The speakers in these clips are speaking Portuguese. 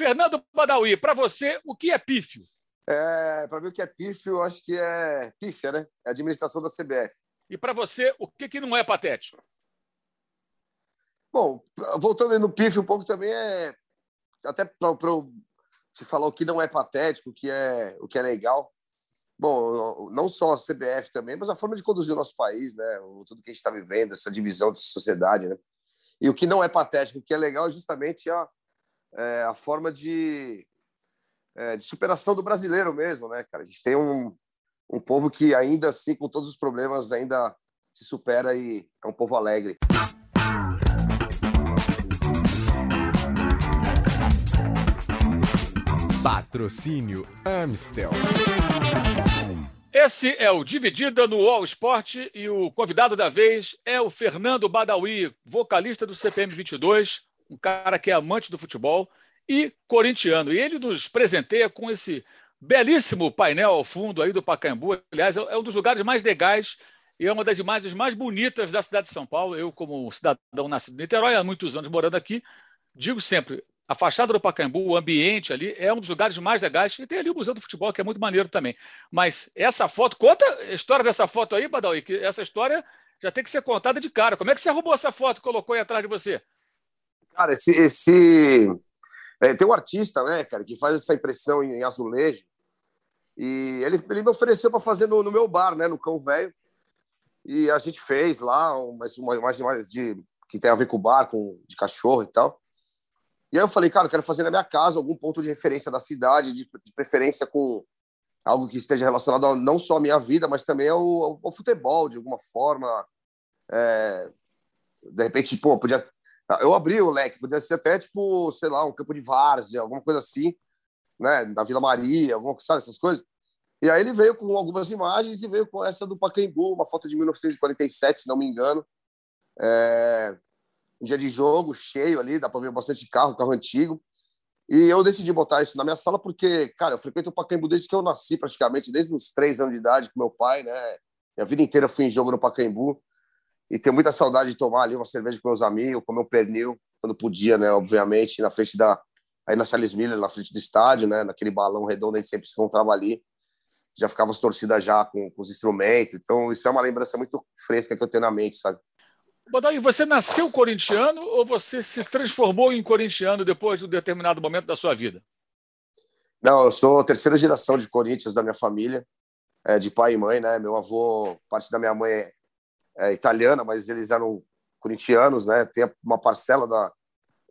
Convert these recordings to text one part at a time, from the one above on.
Fernando Badawi, para você, o que é pífio? É, para mim, o que é pífio, eu acho que é pífia, né? É a administração da CBF. E para você, o que, que não é patético? Bom, voltando no pífio um pouco também é até para te falar o que não é patético, o que é, o que é legal. Bom, não só a CBF também, mas a forma de conduzir o nosso país, né? Tudo que a gente está vivendo, essa divisão de sociedade, né? E o que não é patético, o que é legal é justamente a, é, a forma de, é, de superação do brasileiro mesmo, né, cara? A gente tem um, um povo que ainda assim, com todos os problemas, ainda se supera e é um povo alegre. Patrocínio Amstel. Esse é o Dividida no All Sport e o convidado da vez é o Fernando Badawi, vocalista do CPM 22, um cara que é amante do futebol e corintiano. E ele nos presenteia com esse belíssimo painel ao fundo aí do Pacaembu. Aliás, é um dos lugares mais legais e é uma das imagens mais bonitas da cidade de São Paulo. Eu, como cidadão nascido em Niterói, há muitos anos morando aqui, digo sempre, a fachada do Pacaembu, o ambiente ali, é um dos lugares mais legais. E tem ali o Museu do Futebol, que é muito maneiro também. Mas essa foto, conta a história dessa foto aí, Badawi, que essa história já tem que ser contada de cara. Como é que você arrumou essa foto e colocou aí atrás de você? Cara, esse. esse... É, tem um artista, né, cara, que faz essa impressão em, azulejo. E ele, ele me ofereceu para fazer no, no, meu bar, né, no Cão Velho. E a gente fez lá uma, uma imagem mais de, que tem a ver com o bar, com, de cachorro e tal. E aí eu falei, cara, eu quero fazer na minha casa algum ponto de referência da cidade, de, de preferência com algo que esteja relacionado a, não só à minha vida, mas também ao, ao, ao futebol, de alguma forma. É, de repente, pô, podia. Eu abri o leque, podia ser até, tipo, sei lá, um campo de várzea, alguma coisa assim, né, da Vila Maria, alguma sabe, essas coisas. E aí ele veio com algumas imagens e veio com essa do Pacaembu, uma foto de 1947, se não me engano. É, um dia de jogo cheio ali, dá para ver bastante carro, carro antigo. E eu decidi botar isso na minha sala porque, cara, eu frequento o Pacaembu desde que eu nasci, praticamente, desde os três anos de idade com meu pai, né? Minha vida inteira fui em jogo no Pacaembu e tenho muita saudade de tomar ali uma cerveja com meus amigos, comer um pernil quando podia, né? Obviamente, na frente da aí na Charles Miller, na frente do estádio, né? Naquele balão redondo a gente sempre se encontrava ali. Já ficava as torcidas já com, com os instrumentos. Então, isso é uma lembrança muito fresca que eu tenho na mente, sabe? Bodaí, você nasceu corintiano ou você se transformou em corintiano depois de um determinado momento da sua vida? Não, eu sou terceira geração de Corinthians da minha família, é, de pai e mãe, né? Meu avô, parte da minha mãe é, italiana, mas eles eram corintianos, né? Tem uma parcela da,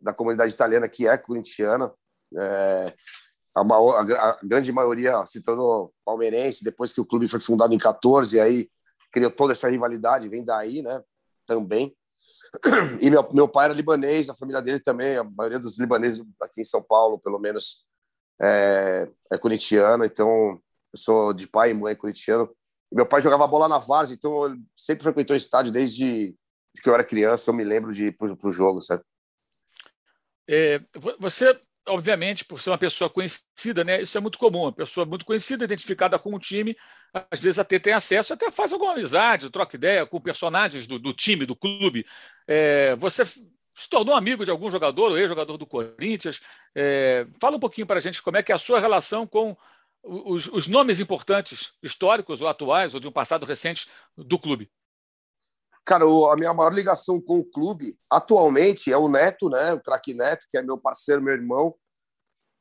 da comunidade italiana que é corintiana. É, a, maior, a, a, grande maioria se tornou palmeirense depois que o clube foi fundado em 14, aí criou toda essa rivalidade, vem daí, né? também. E meu, meu pai era libanês, a família dele também, a maioria dos libaneses aqui em São Paulo, pelo menos, é, é corintiano, então eu sou de pai e mãe corintiano. Meu pai jogava bola na Várzea, então ele sempre frequentou o estádio desde que eu era criança, eu me lembro de ir para o jogo, sabe? É, você obviamente, por ser uma pessoa conhecida, né, isso é muito comum. Uma pessoa muito conhecida, identificada com o time, às vezes até tem acesso, até faz alguma amizade, troca ideia com personagens do, do time, do clube. É, você se tornou amigo de algum jogador, ou ex-jogador do Corinthians. É, fala um pouquinho para a gente como é que é a sua relação com os, os nomes importantes, históricos ou atuais, ou de um passado recente do clube. Cara, a minha maior ligação com o clube atualmente é o Neto, né? O craque Neto, que é meu parceiro, meu irmão,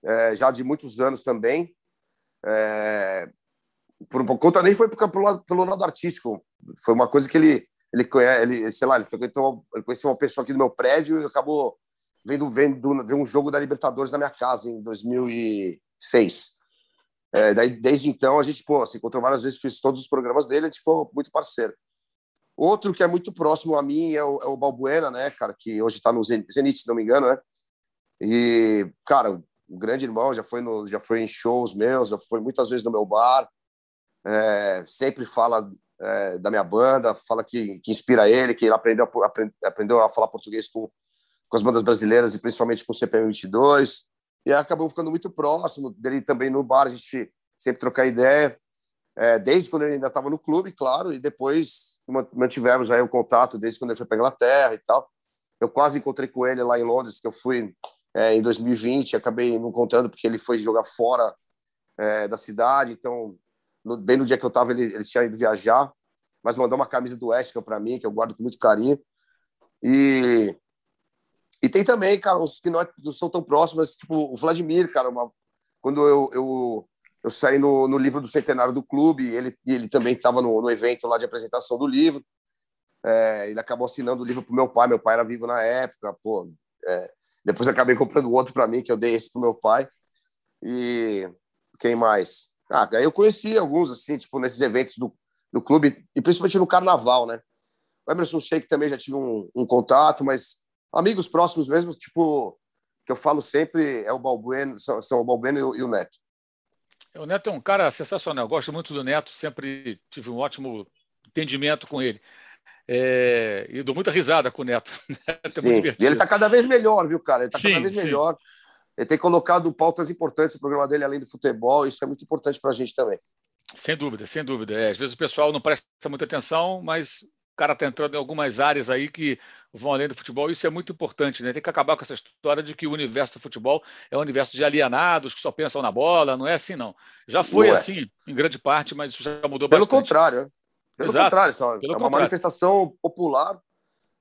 é, já de muitos anos também. É, por, conta nem foi pelo lado, pelo lado artístico, foi uma coisa que ele ele ele, sei lá, ele frequentou, ele conheceu uma pessoa aqui do meu prédio e acabou vendo, vendo, vendo um jogo da Libertadores na minha casa em 2006. É, daí, desde então a gente pô, se encontrou várias vezes, fiz todos os programas dele, a gente ficou muito parceiro. Outro que é muito próximo a mim é o, é o Balbuena, né, cara, que hoje está no Zenit, se não me engano, né? E, cara, o grande irmão já foi, no, já foi em shows meus, já foi muitas vezes no meu bar, é, sempre fala é, da minha banda, fala que, que inspira ele, que ele aprendeu, aprend, aprendeu a falar português com, com as bandas brasileiras e principalmente com o CPM 22. E acabou ficando muito próximo dele também no bar, a gente sempre trocar ideia é, desde quando ele ainda estava no clube, claro, e depois mantivemos aí o contato desde quando ele foi para Inglaterra e tal. Eu quase encontrei com ele lá em Londres, que eu fui é, em 2020, acabei não encontrando porque ele foi jogar fora é, da cidade, então no, bem no dia que eu estava ele, ele tinha ido viajar, mas mandou uma camisa do West para mim, que eu guardo com muito carinho. E, e tem também, cara, os que não, são tão próximos, tipo o Vladimir, cara, uma, quando eu, eu, eu saí no, no livro do centenário do clube, ele, ele também estava no, no evento lá de apresentação do livro, é, ele acabou assinando o livro para meu pai, meu pai era vivo na época, pô, é, depois acabei comprando outro para mim, que eu dei esse para meu pai. E quem mais? Ah, eu conheci alguns, assim, tipo, nesses eventos do, do clube, e principalmente no carnaval, né? O Emerson Sheik também já tive um, um, contato, mas amigos próximos mesmo, tipo, que eu falo sempre é o Balbueno, são, são o Balbueno e o, e o Neto. O Neto é um cara sensacional, eu gosto muito do Neto, sempre tive um ótimo entendimento com ele. É, e dou muita risada com o Neto. É sim, e ele está cada vez melhor, viu, cara? Ele está cada vez sim. melhor. Ele tem colocado pautas importantes no programa dele, além do futebol, isso é muito importante para a gente também. Sem dúvida, sem dúvida. É, às vezes o pessoal não presta muita atenção, mas cara está entrando em algumas áreas aí que vão além do futebol, isso é muito importante, né? Tem que acabar com essa história de que o universo do futebol é um universo de alienados que só pensam na bola, não é assim, não. Já foi não é. assim, em grande parte, mas isso já mudou Pelo bastante. Pelo contrário, pelo Exato. contrário, só, Pelo é uma contrário. manifestação popular,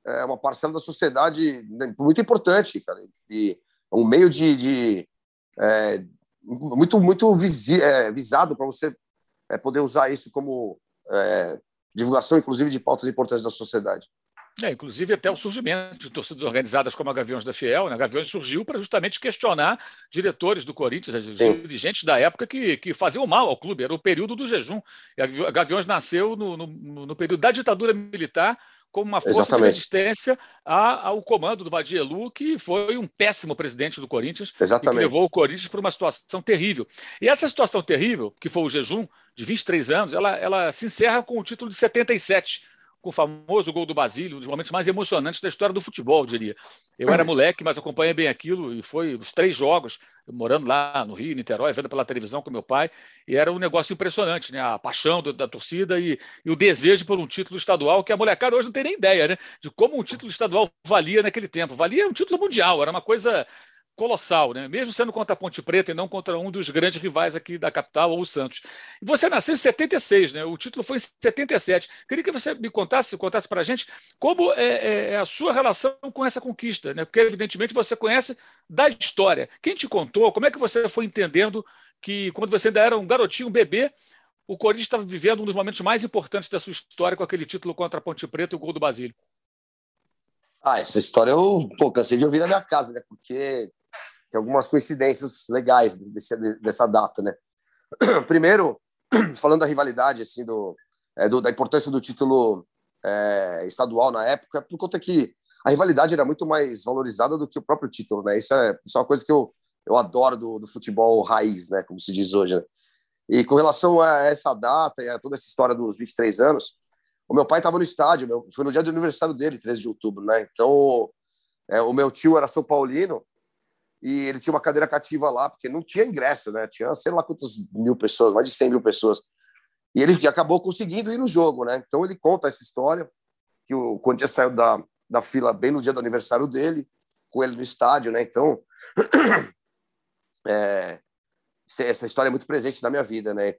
é uma parcela da sociedade né, muito importante, cara. E um meio de, de é, muito muito visi, é, visado para você é, poder usar isso como é, divulgação, inclusive, de pautas importantes da sociedade. É, inclusive até o surgimento de torcidas organizadas como a Gaviões da Fiel. Né? A Gaviões surgiu para justamente questionar diretores do Corinthians, dirigentes da época que, que faziam mal ao clube. Era o período do jejum. A Gaviões nasceu no, no, no período da ditadura militar como uma força Exatamente. de resistência ao comando do Vadielu, que foi um péssimo presidente do Corinthians Exatamente. e que levou o Corinthians para uma situação terrível. E essa situação terrível, que foi o jejum de 23 anos, ela, ela se encerra com o título de 77, com o famoso gol do Basílio, um dos momentos mais emocionantes da história do futebol, eu diria. Eu era moleque, mas acompanhei bem aquilo e foi os três jogos, morando lá no Rio, Niterói, vendo pela televisão com meu pai, e era um negócio impressionante, né? A paixão do, da torcida e, e, o desejo por um título estadual, que a molecada hoje não tem nem ideia, né? De como um título estadual valia naquele tempo. Valia um título mundial, era uma coisa colossal, né? mesmo sendo contra a Ponte Preta e não contra um dos grandes rivais aqui da capital, ou o Santos. Você nasceu em 76, né? o título foi em 77. Queria que você me contasse, contasse para a gente como é, é, é, a sua relação com essa conquista, né? porque evidentemente você conhece da história. Quem te contou, como é que você foi entendendo que quando você ainda era um garotinho, um bebê, o Corinthians estava vivendo um dos momentos mais importantes da sua história com aquele título contra a Ponte Preta e o gol do Basílio? Ah, essa história eu pô, cansei de ouvir na minha casa, né? Porque tem algumas coincidências legais desse, dessa data, né? Primeiro, falando da rivalidade, assim, do, é, do da importância do título é, estadual na época, por conta que a rivalidade era muito mais valorizada do que o próprio título, né? Isso é, isso é uma coisa que eu, eu adoro do, do futebol raiz, né? Como se diz hoje, né? E com relação a essa data e a toda essa história dos 23 anos, o meu pai estava no estádio, meu, foi no dia do aniversário dele, 13 de outubro, né? Então, é, o meu tio era São Paulino e ele tinha uma cadeira cativa lá, porque não tinha ingresso, né? Tinha sei lá quantas mil pessoas, mais de 100 mil pessoas. E ele acabou conseguindo ir no jogo, né? Então ele conta essa história, que o Corinthians saiu da, da fila bem no dia do aniversário dele, com ele no estádio, né? Então, é, essa história é muito presente na minha vida, né?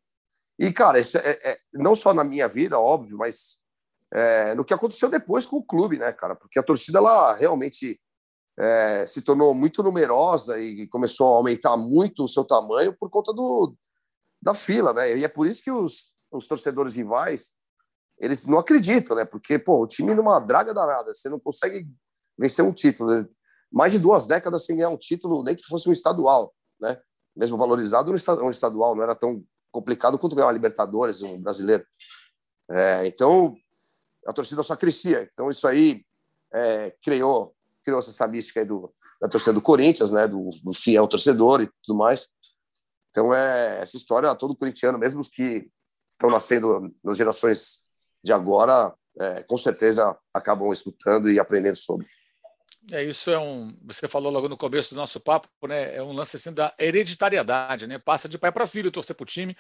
E, cara, isso é, é, não só na minha vida, óbvio, mas é, no que aconteceu depois com o clube, né, cara? Porque a torcida, ela realmente é, se tornou muito numerosa e começou a aumentar muito o seu tamanho por conta do, da fila, né? E é por isso que os, os torcedores rivais eles não acreditam, né? Porque pô, o time numa draga danada, você não consegue vencer um título, né? mais de duas décadas sem ganhar um título, nem que fosse um estadual, né? Mesmo valorizado um estadual, não era tão complicado quanto ganhar uma Libertadores, um brasileiro. É, então a torcida só crescia. Então isso aí é, criou criou essa mística aí do, da torcida do Corinthians, né, do, do, fiel torcedor e tudo mais. Então, é essa história, todo corintiano, mesmo os que estão nascendo nas gerações de agora, é, com certeza acabam escutando e aprendendo sobre. É, isso é um. Você falou logo no começo do nosso papo, né? É um lance assim da hereditariedade, né? Passa de pai para filho torcer para o time.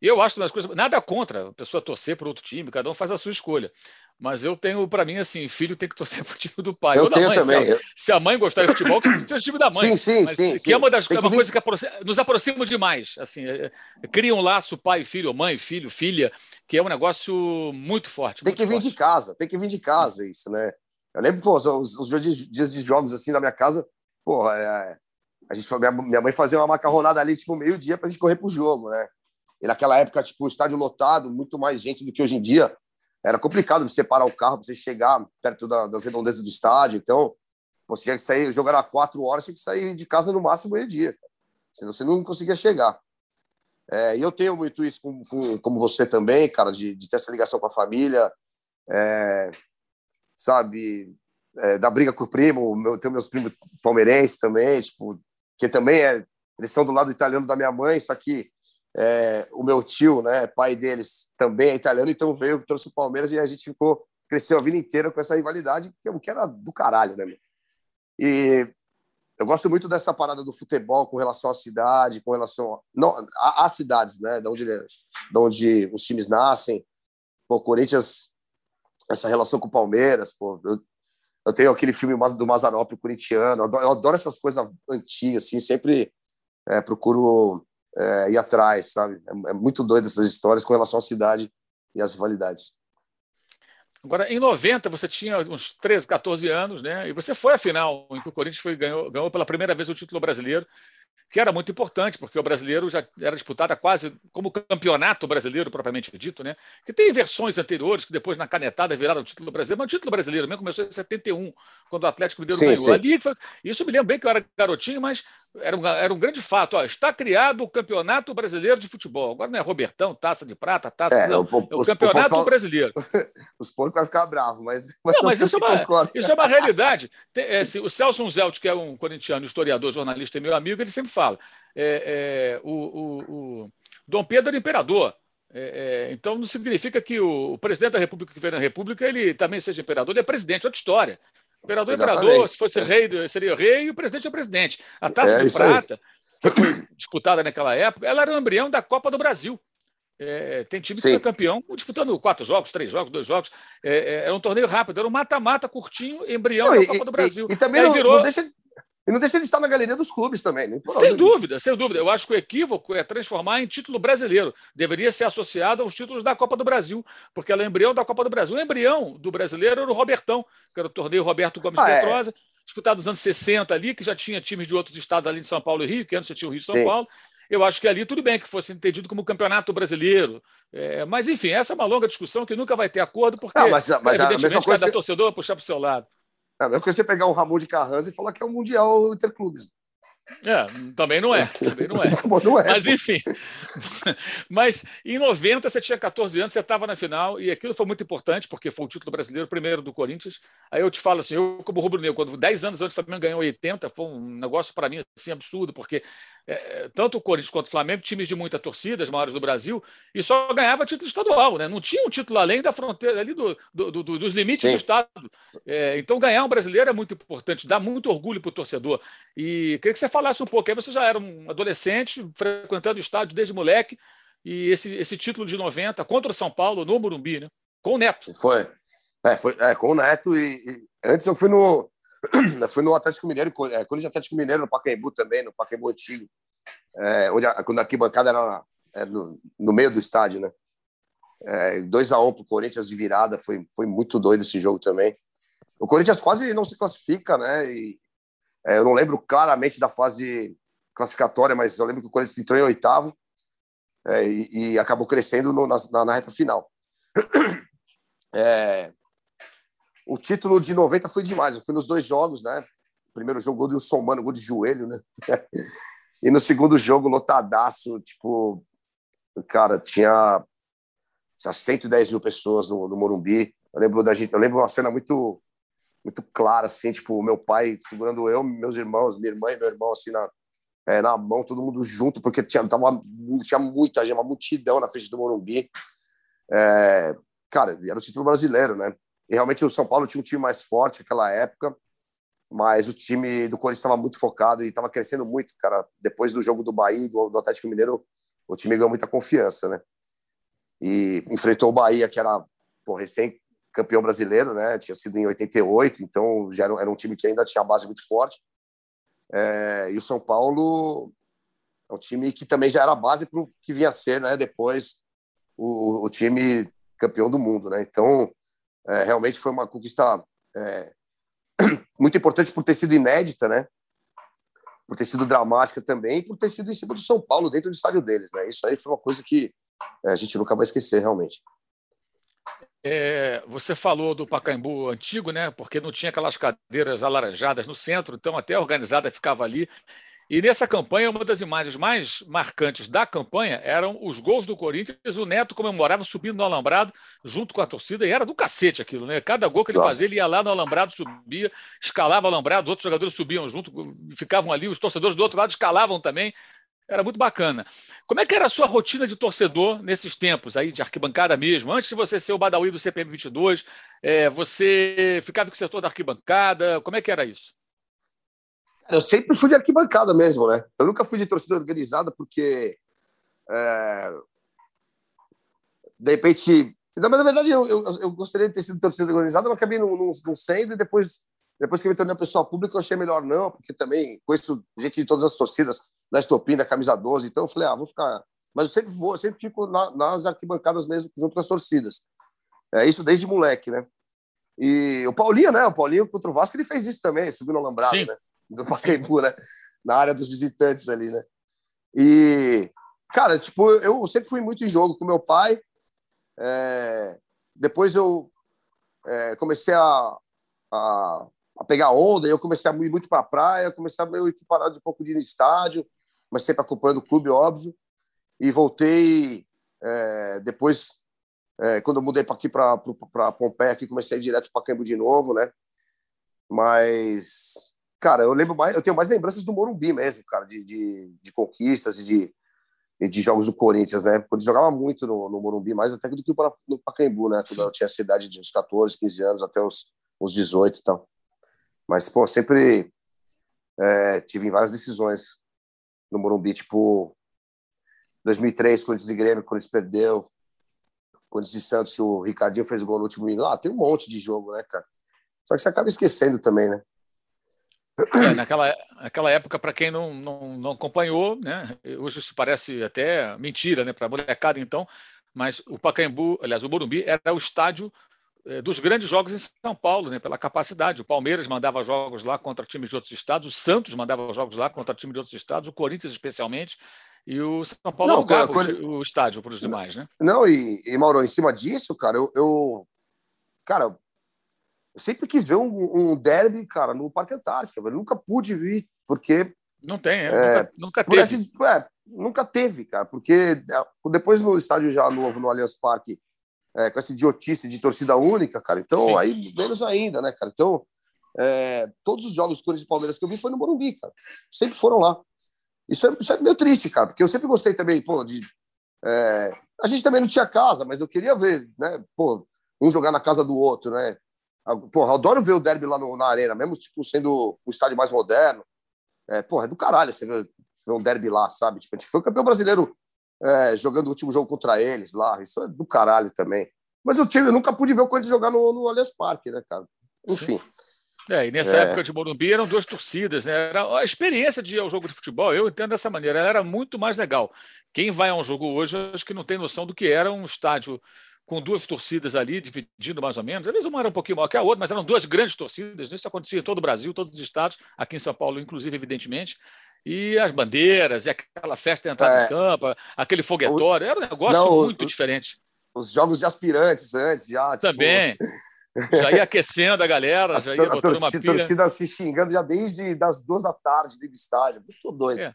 Eu acho das coisas. Nada contra a pessoa torcer para outro time, cada um faz a sua escolha. Mas eu tenho, para mim, assim, filho tem que torcer para o time do pai. Eu ou da tenho mãe. também. Se a, se a mãe gostar de futebol, que seja o time da mãe. Sim, sim, Mas, sim. Que sim. é uma das é que uma vir- coisa que aproxima- nos aproxima demais. Assim, é, é, cria um laço pai filho, mãe filho, filha, que é um negócio muito forte. Tem muito que vir forte. de casa, tem que vir de casa isso, né? Eu lembro, pô, os, os dias dias de jogos assim na minha casa, pô, é, a gente, minha, minha mãe fazia uma macarronada ali, tipo, meio-dia pra gente correr pro jogo, né? E naquela época, tipo, estádio lotado, muito mais gente do que hoje em dia. Era complicado de separar o carro você chegar perto da- das redondezas do estádio. Então, você tinha que sair, jogo era quatro horas, tinha que sair de casa no máximo meio-dia. Senão você não conseguia chegar. É, e eu tenho muito isso com, com- como você também, cara, de, de ter essa ligação com a família, é, sabe, é, da briga com o primo, meu, tenho meus primos palmeirenses também, tipo, que também é, eles são do lado italiano da minha mãe, só que é, o meu tio, né, pai deles, também é italiano, então veio, trouxe o Palmeiras e a gente ficou, cresceu a vida inteira com essa rivalidade, que, era do caralho, né, meu? E eu gosto muito dessa parada do futebol com relação à cidade, com relação às cidades, né, de onde, onde os times nascem. Pô, Corinthians, essa relação com o Palmeiras, pô, eu, eu tenho aquele filme do Mazarop, o corintiano, eu adoro, eu adoro essas coisas antigas, assim, sempre é, procuro é, ir atrás, sabe? É, é muito doido essas histórias com relação à cidade e às rivalidades. Agora, em 90, você tinha uns 13, 14 anos, né? E você foi à final, em que o Corinthians foi, ganhou, ganhou pela primeira vez o título brasileiro, que era muito importante, porque o brasileiro já era disputado quase como campeonato brasileiro, propriamente dito, né? Que tem versões anteriores, que depois na canetada viraram o título brasileiro, mas o título brasileiro mesmo começou em 71, quando o Atlético Mineiro Sim, ganhou. sim. Ali, isso me lembro bem que eu era garotinho, mas era um, era um grande fato. Ó, está criado o Campeonato Brasileiro de Futebol. Agora não é Robertão, taça de prata, taça. É, não, o- é o os- Campeonato o povo Brasileiro. Os porcos vão ficar bravos, mas, Não, mas isso é uma-. Isso é uma realidade. Tem, é, se- o Celso Unzelt, que é um corintiano, historiador, jornalista e meu amigo, ele sempre fala: é, é, o, o- o Dom Pedro era imperador. É, é, então não significa que o, o presidente da República que veio na República ele também seja imperador, ele é presidente, outra história. Imperador é imperador, Exatamente. se fosse rei, seria rei, e o presidente é presidente. A taça É de isso aí. prata, que foi disputada naquela época, ela era o embrião da Copa do Brasil. É, tem time que Sim. foi campeão disputando quatro jogos, três jogos, dois jogos. É, é, era um torneio rápido, era um mata-mata curtinho, embrião Não, da e, Copa do Brasil. e- e também não, virou- não deixa, e não deixa de estar na galeria dos clubes também. Né? Sem dúvida, sem dúvida. Eu acho que o equívoco é transformar em título brasileiro. Deveria ser associado aos títulos da Copa do Brasil, porque ela é embrião da Copa do Brasil. O embrião do brasileiro era o Robertão, que era o torneio Roberto Gomes Ah, é. Petrosa, disputado nos anos 60 ali, que já tinha times de outros estados além de São Paulo e Rio, que antes você tinha o Rio e São Sim. Paulo. Eu acho que ali tudo bem que fosse entendido como campeonato brasileiro. É, mas, enfim, essa é uma longa discussão que nunca vai ter acordo, porque, Ah, mas- mas a evidentemente, mesma coisa cada torcedor vai puxar para o seu lado. É a mesma coisa você pegar um Ramon de Carranza e falar que é o Mundial Interclubes. É, também não é. Também não é. Não é. Mas enfim. Mas em 90 você tinha 14 anos, você estava na final, e aquilo foi muito importante, porque foi o título brasileiro, primeiro do Corinthians. Aí eu te falo assim, eu como rubro-negro, quando 10 anos antes o Flamengo ganhou 80, foi um negócio para mim assim absurdo, porque é, tanto o Corinthians quanto o Flamengo, times de muita torcida, as maiores do Brasil, e só ganhava título estadual, né? Não tinha um título além da fronteira, ali do, do- do- dos limites Sim. do estado. É, então ganhar um brasileiro é muito importante, dá muito orgulho para o torcedor. E queria que você falasse um pouco. Aí você já era um adolescente, frequentando o estádio desde moleque, e esse, esse título de 90 contra o São Paulo, no Morumbi, né? Com o Neto. Foi. É, foi é, com o Neto e, e antes eu fui no fui no Atlético Mineiro, é, Corinthians Atlético Mineiro no Pacaembu também, no Pacaembu antigo, é, onde a, quando a arquibancada era é, no, no meio do estádio, né? É, 2 a 1 pro Corinthians de virada, foi foi muito doido esse jogo também. O Corinthians quase não se classifica, né? E, é, eu não lembro claramente da fase classificatória, mas eu lembro que o Corinthians entrou em oitavo é, e, e acabou crescendo no- na, na- na reta final. É, o título de 90 foi demais. Eu fui nos dois jogos, né? Primeiro jogo, gol do Wilson Mano, gol de joelho, né? e no segundo jogo, lotadaço, tipo, cara, tinha 110 mil pessoas no, no Morumbi. Eu lembro da gente, eu lembro uma cena muito, muito clara, assim, tipo, meu pai segurando eu, meus irmãos, minha irmã e meu irmão, assim, na, é, na mão, todo mundo junto, porque tinha, tava, tinha muita gente, uma multidão na frente do Morumbi. É, cara, era o título brasileiro, né? E realmente o São Paulo tinha um time mais forte naquela época. mas o time do Corinthians estava muito focado e estava crescendo muito, cara. Depois do jogo do Bahia, do, do Atlético Mineiro, o time ganhou muita confiança, né? E enfrentou o Bahia, que era recém-campeão brasileiro, né? Tinha sido em 88, então já era, era, um time que ainda tinha a base muito forte. É, e o São Paulo é um time que também já era base para o que vinha a ser, né? Depois o, o time campeão do mundo, né? Então, é, realmente foi uma conquista é, muito importante por ter sido inédita, né? Por ter sido dramática também, por ter sido em cima do São Paulo, dentro do estádio deles, né? Isso aí foi uma coisa que é, a gente nunca vai esquecer, realmente. É, você falou do Pacaembu antigo, né? Porque não tinha aquelas cadeiras alaranjadas no centro, então até a organizada ficava ali. E nessa campanha, uma das imagens mais marcantes da campanha eram os gols do Corinthians. O Neto comemorava subindo no alambrado junto com a torcida, e era do cacete aquilo, né? Cada gol que ele Nossa. fazia, ele ia lá no alambrado, subia, escalava o alambrado, os outros jogadores subiam junto, ficavam ali, os torcedores do outro lado escalavam também. Era muito bacana. Como é que era a sua rotina de torcedor nesses tempos aí, de arquibancada mesmo? Antes de você ser o Badawi do CPM 22, é, você ficava com o setor da arquibancada? Como é que era isso? Eu sempre fui de arquibancada mesmo, né? Eu nunca fui de torcida organizada porque. É... De repente. Não, mas na verdade eu, eu, eu, gostaria de ter sido torcida organizada, mas acabei não, não, não sendo e depois, depois que eu me tornei uma pessoa pública eu achei melhor não, porque também conheço gente de todas as torcidas, da Estopim, da Camisa 12, então eu falei, ah, vou ficar. Mas eu sempre vou, eu sempre fico na, nas arquibancadas mesmo, junto com as torcidas. É isso desde moleque, né? E o Paulinho, né? O Paulinho contra o Vasco, ele fez isso também, subiu no alambrado, Sim. né? Do Pacaembu, né? Na área dos visitantes ali, né? E, cara, tipo, eu sempre fui muito em jogo com meu pai. É... Depois eu é, comecei a, a, a, pegar onda, eu comecei a ir muito para a praia, comecei a meio que parar de um pouco de ir no estádio, mas sempre acompanhando o clube, óbvio. E voltei é, depois, é, quando eu mudei para aqui, para Pompeia, aqui, comecei direto para Pacaembu de novo, né? Mas cara, eu lembro mais, eu tenho mais lembranças do Morumbi mesmo, cara, de, de, de conquistas e de, de jogos do Corinthians, né? Porque jogava muito no, no Morumbi, mais até do que no Pacaembu, né? Quando eu tinha essa idade de uns 14, 15 anos, até os, os 18 e tal. Mas, pô, sempre é, tive várias decisões no Morumbi, tipo 2003, Corinthians e Grêmio, Corinthians perdeu, Corinthians e Santos, que o Ricardinho fez gol no último minuto. Ah, tem um monte de jogo, né, cara? Só que você acaba esquecendo também, né? É, naquela, naquela época, para quem não, não, não acompanhou, né, hoje isso parece até mentira né, para a molecada, então, mas o Pacaembu, aliás, o Morumbi, era o estádio é, dos grandes jogos em São Paulo, né, pela capacidade. O Palmeiras mandava jogos lá contra times de outros estados, o Santos mandava jogos lá contra times de outros estados, o Corinthians especialmente, e o São Paulo não, cara, o, o, estádio para os demais, né? Não, e, e Mauro, em cima disso, cara, eu, eu cara, eu sempre quis ver um, um derby, cara, no Parque Antártica. Eu nunca pude vir, porque. Não tem, é, nunca, nunca teve. Esse, é, nunca teve, cara, porque é, depois no estádio já novo, no Allianz Parque, é, com essa idiotice de torcida única, cara, então Sim. aí menos ainda, né, cara? Então, é, todos os jogos Corinthians e Palmeiras que eu vi foi no Morumbi, cara. Sempre foram lá. Isso é, isso é meio triste, cara, porque eu sempre gostei também, pô, de. É, a gente também não tinha casa, mas eu queria ver, né, pô, um jogar na casa do outro, né? Porra, adoro ver o derby lá no, na arena, mesmo tipo, sendo o estádio mais moderno. É, porra, é do caralho você ver, ver um derby lá, sabe? Tipo, a gente foi campeão brasileiro é, jogando o último jogo contra eles lá. Isso é do caralho também. Mas eu, tive, eu nunca pude ver o Corinthians jogar no, no Allianz Parque, né, cara? Enfim. É, e nessa é. época de Morumbi eram duas torcidas, né? Era a experiência de ir ao jogo de futebol, eu entendo dessa maneira, era muito mais legal. Quem vai a um jogo hoje, acho que não tem noção do que era um estádio com duas torcidas ali, dividindo mais ou menos. Às vezes uma era um pouquinho maior que a outra, mas eram duas grandes torcidas. Isso acontecia em todo o Brasil, todos os estados, aqui em São Paulo, inclusive, evidentemente. E as bandeiras, e aquela festa de entrada é. em campo, aquele foguetório, era um negócio Não, muito o, diferente. Os jogos de aspirantes antes, já. Tipo... Também. Já ia aquecendo a galera, já ia a, botando uma pilha. Torcida se xingando já desde das duas da tarde do estádio. Muito doido. É.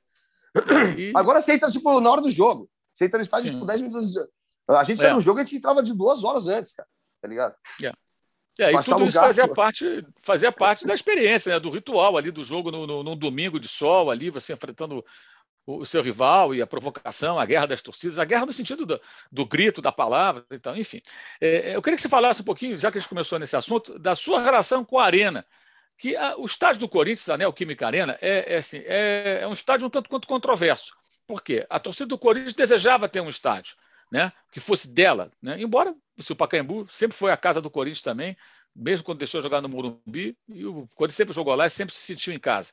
E... Agora você entra, tipo, na hora do jogo. Você entra, eles fazem, tipo, 10 minutos a gente é. no jogo, a gente entrava de duas horas antes, cara. Tá ligado? É. É, e tudo isso fazia parte, fazia parte da experiência, né? do ritual ali do jogo no, no, no domingo de sol, ali, você enfrentando o, o, seu rival e a provocação, a guerra das torcidas, a guerra no sentido do, do grito, da palavra, então, enfim. É, eu queria que você falasse um pouquinho, já que a gente começou nesse assunto, da sua relação com a Arena, que a, o estádio do Corinthians, a Neoquímica Arena, é, é, assim, é, é um estádio um tanto quanto controverso. Por quê? A torcida do Corinthians desejava ter um estádio né, que fosse dela, né? embora o Pacaembu sempre foi a casa do Corinthians também, mesmo quando deixou jogar no Morumbi, e o Corinthians sempre jogou lá e sempre se sentiu em casa.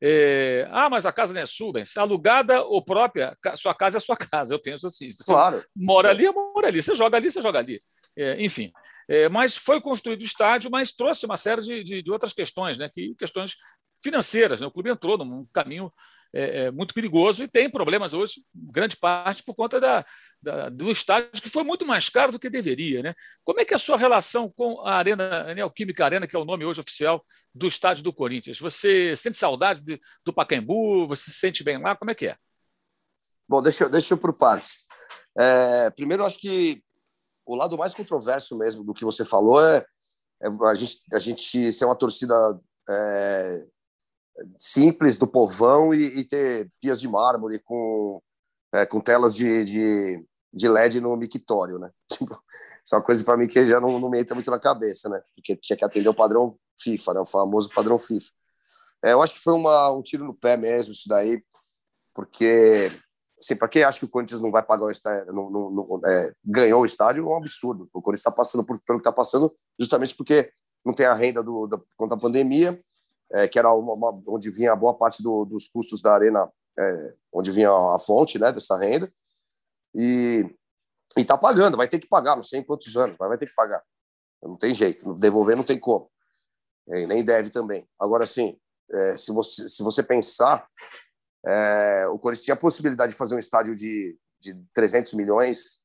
É, ah, mas a casa não é sua, bem, se alugada ou própria, sua casa é sua casa, eu penso assim. Você claro. Mora ali, mora ali. Você joga ali, você joga ali. É, enfim. É, mas foi construído o estádio, mas trouxe uma série de, de, de outras questões, né? Que, questões financeiras. Né? O clube entrou num caminho é, é, muito perigoso e tem problemas hoje, grande parte, por conta da, da, do estádio, que foi muito mais caro do que deveria. Né? Como é que é a sua relação com a Arena, a Neoquímica Arena, que é o nome hoje oficial do estádio do Corinthians? Você sente saudade de, do Pacaembu? Você se sente bem lá? Como é que é? Bom, deixa, eu, deixa eu por partes. É, primeiro, acho que o lado mais controverso mesmo do que você falou é, é a, gente, a gente ser uma torcida é, simples do povão e, e, ter pias de mármore com, é, com telas de, de, de, LED no mictório, né? Tipo, isso é uma coisa para mim que já não, não me entra muito na cabeça, né? Porque tinha que atender o padrão FIFA, né? O famoso padrão FIFA. É, eu acho que foi uma, um tiro no pé mesmo isso daí, porque assim, para quem acha que o Corinthians não vai pagar o estádio, não, não, não é, ganhou o estádio, é um absurdo. O Corinthians está passando por, pelo que está passando, justamente porque não tem a renda do, da, contra a pandemia é, que era uma, uma, onde vinha boa parte do, dos custos da arena, é, onde vinha a fonte né, dessa renda, e está pagando, vai ter que pagar, não sei em quantos anos, mas vai ter que pagar. Não tem jeito, devolver não tem como. É, nem deve também. Agora, sim, é, se, você, se você pensar, é, o Corinthians tinha a possibilidade de fazer um estádio de, de 300 milhões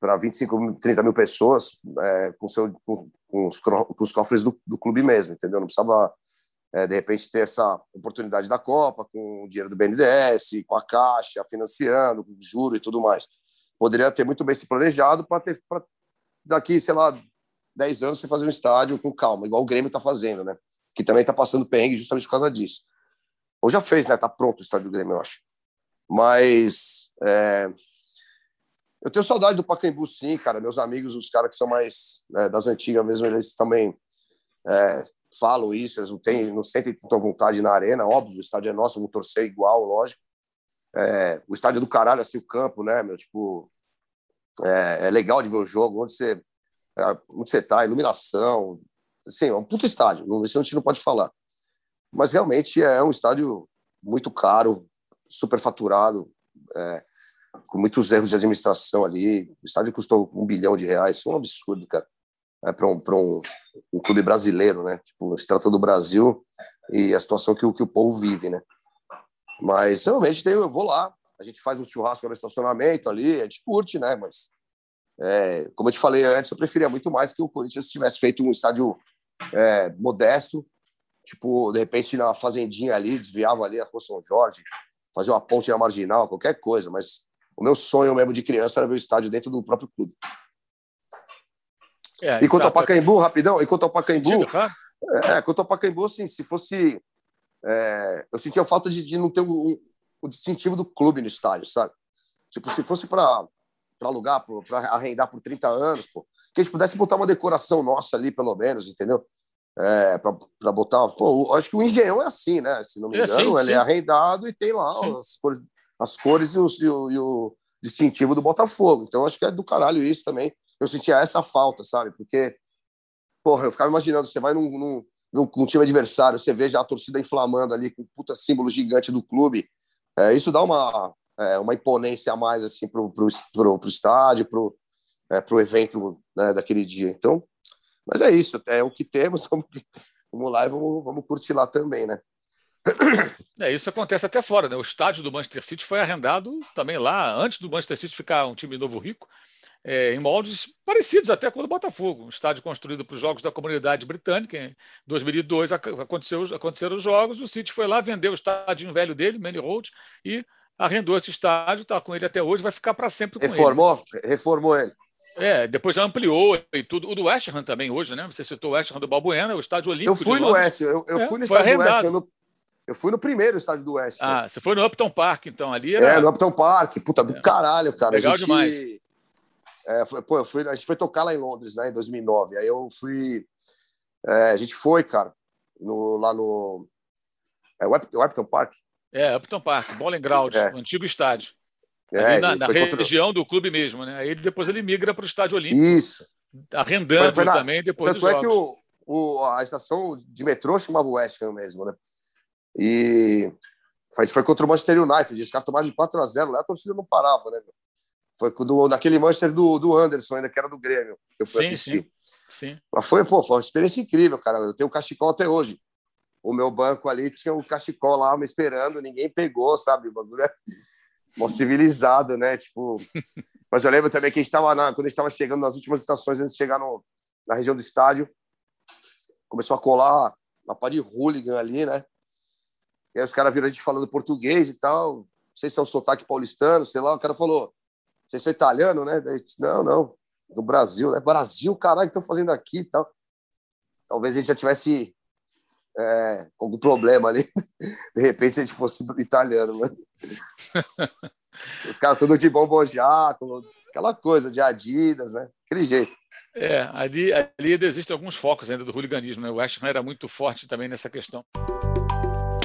para 25, 30 mil pessoas é, com, seu, com, com, os, com os cofres do, do clube mesmo, entendeu? Não precisava é, de repente ter essa oportunidade da Copa com o dinheiro do BNDES, com a Caixa financiando, com juro e tudo mais. Poderia ter muito bem se planejado para ter pra daqui, sei lá, 10 anos você fazer um estádio com calma, igual o Grêmio está fazendo, né? Que também está passando perrengue justamente por causa disso. Ou já fez, né? Está pronto o estádio do Grêmio, eu acho. Mas é... eu tenho saudade do Pacaembu, sim, cara. Meus amigos, os caras que são mais né, das antigas mesmo, eles também é, falam isso, eles não, têm, não sentem tanta vontade na arena, óbvio, o estádio é nosso, vamos torcer igual, lógico. É, o estádio é do caralho, assim, o campo, né, meu, tipo, é, é legal de ver o jogo, onde você, é, onde você tá, iluminação, assim, é um puto estádio, isso a gente não pode falar. Mas realmente é um estádio muito caro, super faturado, é, com muitos erros de administração ali. O estádio custou um bilhão de reais, isso é um absurdo, cara é, para um, um, um, clube brasileiro, né? Tipo, se trata do Brasil e a situação que, que o povo vive, né? Mas realmente eu vou lá, a gente faz um churrasco no estacionamento ali, a gente curte, né? Mas, é, como eu te falei antes, eu preferia muito mais que o Corinthians tivesse feito um estádio é, modesto, tipo, de repente na fazendinha ali, desviava ali a Rua São Jorge, fazia uma ponte na marginal, qualquer coisa, mas o meu sonho mesmo de criança era ver o estádio dentro do próprio clube. É, e quanto ao Pacaembu, rapidão, e quanto ao Pacaembu, Sentido, claro. é, quanto ao Pacaembu, assim, se fosse. É, eu sentia falta de, de não ter o, distintivo do clube no estádio, sabe? Tipo, se fosse para alugar, para arrendar por 30 anos, pô, que a gente pudesse botar uma decoração nossa ali, pelo menos, entendeu? É, para botar. Pô, acho que o Engenhão é assim, né? Se não me é, engano, é, sim, ele sim. é arrendado e tem lá as cores, as cores e, o, e, o, e o distintivo do Botafogo. Então, acho que é do caralho isso também eu sentia essa falta, sabe? Porque, porra, eu ficava imaginando, você vai num, num, num, num time adversário, você vê já a torcida inflamando ali com um puta símbolo gigante do clube. É, isso dá uma, é, uma imponência a mais, assim, pro, pro, pro, pro estádio, pro, é, pro evento né, daquele dia. Então, mas é isso, é o que temos, vamos, vamos lá e vamos, vamos curtir lá também, né? É, isso acontece até fora, né? O estádio do Manchester City foi arrendado também lá, antes do Manchester City ficar um time novo rico é, em moldes parecidos até com o do Botafogo, um estádio construído para os Jogos da Comunidade Britânica. Em 2002 aconteceu, aconteceram os Jogos, o City foi lá, vendeu o estádio velho dele, Manny Road, e arrendou esse estádio, está com ele até hoje, vai ficar para sempre com Reformou? ele. Reformou ele. É, depois já ampliou e tudo. O do West Ham também hoje, né? Você citou o West Ham do Balbuena, o estádio olímpico. Eu fui no West, eu, eu é, fui no estádio do West. Eu, no, eu fui no primeiro estádio do West. Ah, você foi no Upton Park, então, ali era... É, no Upton Park, puta do é. caralho, cara. Legal gente... demais. É, foi, pô, fui, a gente foi tocar lá em Londres, né, em 2009. Aí eu fui. É, a gente foi, cara. no, lá no é, Webton Park. É, Upton Park, Bowling Ground, é. o antigo estádio. É, na, na região contra... do clube mesmo, né? Aí depois ele migra para o estádio olímpico. Isso. Arrendando foi, foi na... também depois Tanto é que o, o, a estação de metrô chamava West Ham mesmo, né? E foi, foi contra o Manchester United. Os caras tomaram de 4 a 0 lá, a torcida não parava, né? Foi do, naquele Manchester do, do Anderson, ainda que era do Grêmio, eu fui sim, assistir. Sim, sim. Mas foi, pô, foi uma experiência incrível, cara. Eu tenho o cachecol até hoje o meu banco ali tinha um cachecol lá me esperando, ninguém pegou, sabe? O bagulho é civilizado, né? Tipo. Mas eu lembro também que a gente estava quando a gente estava chegando nas últimas estações, antes de chegar no, na região do estádio, começou a colar uma pá de hooligan ali, né? E aí os caras viram a gente falando português e tal. Não sei se é o sotaque paulistano, sei lá. O cara falou: Vocês são italiano, né? Daí, não, não. Do Brasil, né? Brasil, caralho, que estão fazendo aqui e tal. Talvez a gente já tivesse é, algum problema ali. De repente, se a gente fosse italiano, né? Os caras tudo de bom jaco, aquela coisa de Adidas, né? Aquele jeito. É, ali, ali existem alguns focos ainda do hooliganismo, né? O West Ham era muito forte também nessa questão.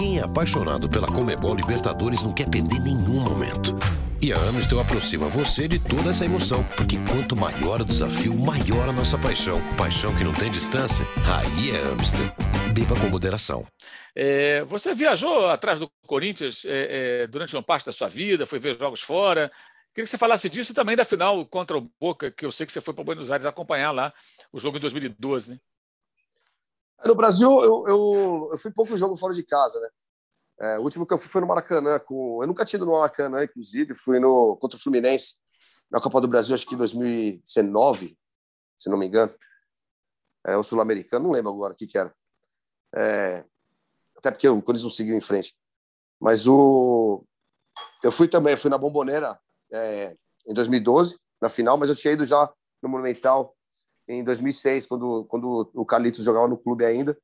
Quem é apaixonado pela Comebol Libertadores não quer perder nenhum momento. E a Amistel aproxima você de toda essa emoção, porque quanto maior o desafio, maior a nossa paixão. Paixão que não tem distância, aí é Amistel. Beba com moderação. É, você viajou atrás do Corinthians é, é, durante uma parte da sua vida, foi ver jogos fora. Queria que você falasse disso e também da final contra o Boca, que eu sei que você foi para Buenos Aires acompanhar lá o jogo em 2012. Né? No Brasil, eu, eu, eu fui pouco jogo fora de casa, né? É, o último que eu fui foi no Maracanã. Com... Eu nunca tinha ido no Maracanã, inclusive. Fui no contra o Fluminense na Copa do Brasil, acho que em 2019, se não me engano. É, o Sul-Americano, não lembro agora o que, que era. É, até porque o Corinthians não seguiu em frente. Mas o eu fui também, eu fui na Bomboneira é, em 2012, na final, mas eu tinha ido já no Monumental em 2006, quando, quando o Carlitos jogava no clube ainda.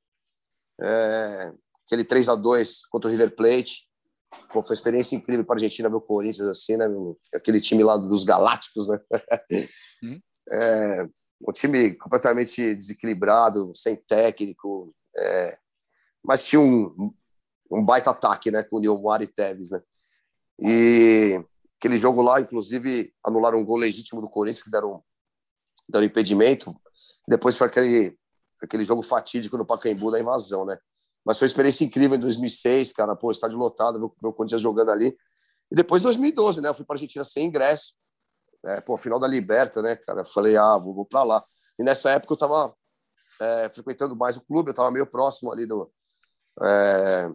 É, aquele 3 a 2 contra o River Plate. Pô, foi uma experiência incrível para a Argentina ver o Corinthians assim, né? Aquele time lá dos Galácticos, né? Hum. É, um time completamente desequilibrado, sem técnico, é, mas tinha um, um baita ataque, né? Com o Nilmar e Tevez, né? E aquele jogo lá, inclusive, anularam um gol legítimo do Corinthians, que deram, deram impedimento. Depois foi aquele, aquele jogo fatídico no Pacaembu da invasão, né? Mas foi uma experiência incrível em 2006, cara. Pô, estádio lotado, ver o Corinthians jogando ali. E depois, 2012, né? Eu fui para Argentina sem ingresso. É, pô, final da Liberta, né, cara? Eu falei, ah, vou, vou para lá. E nessa época eu tava é, frequentando mais o clube, eu tava meio próximo ali do, é,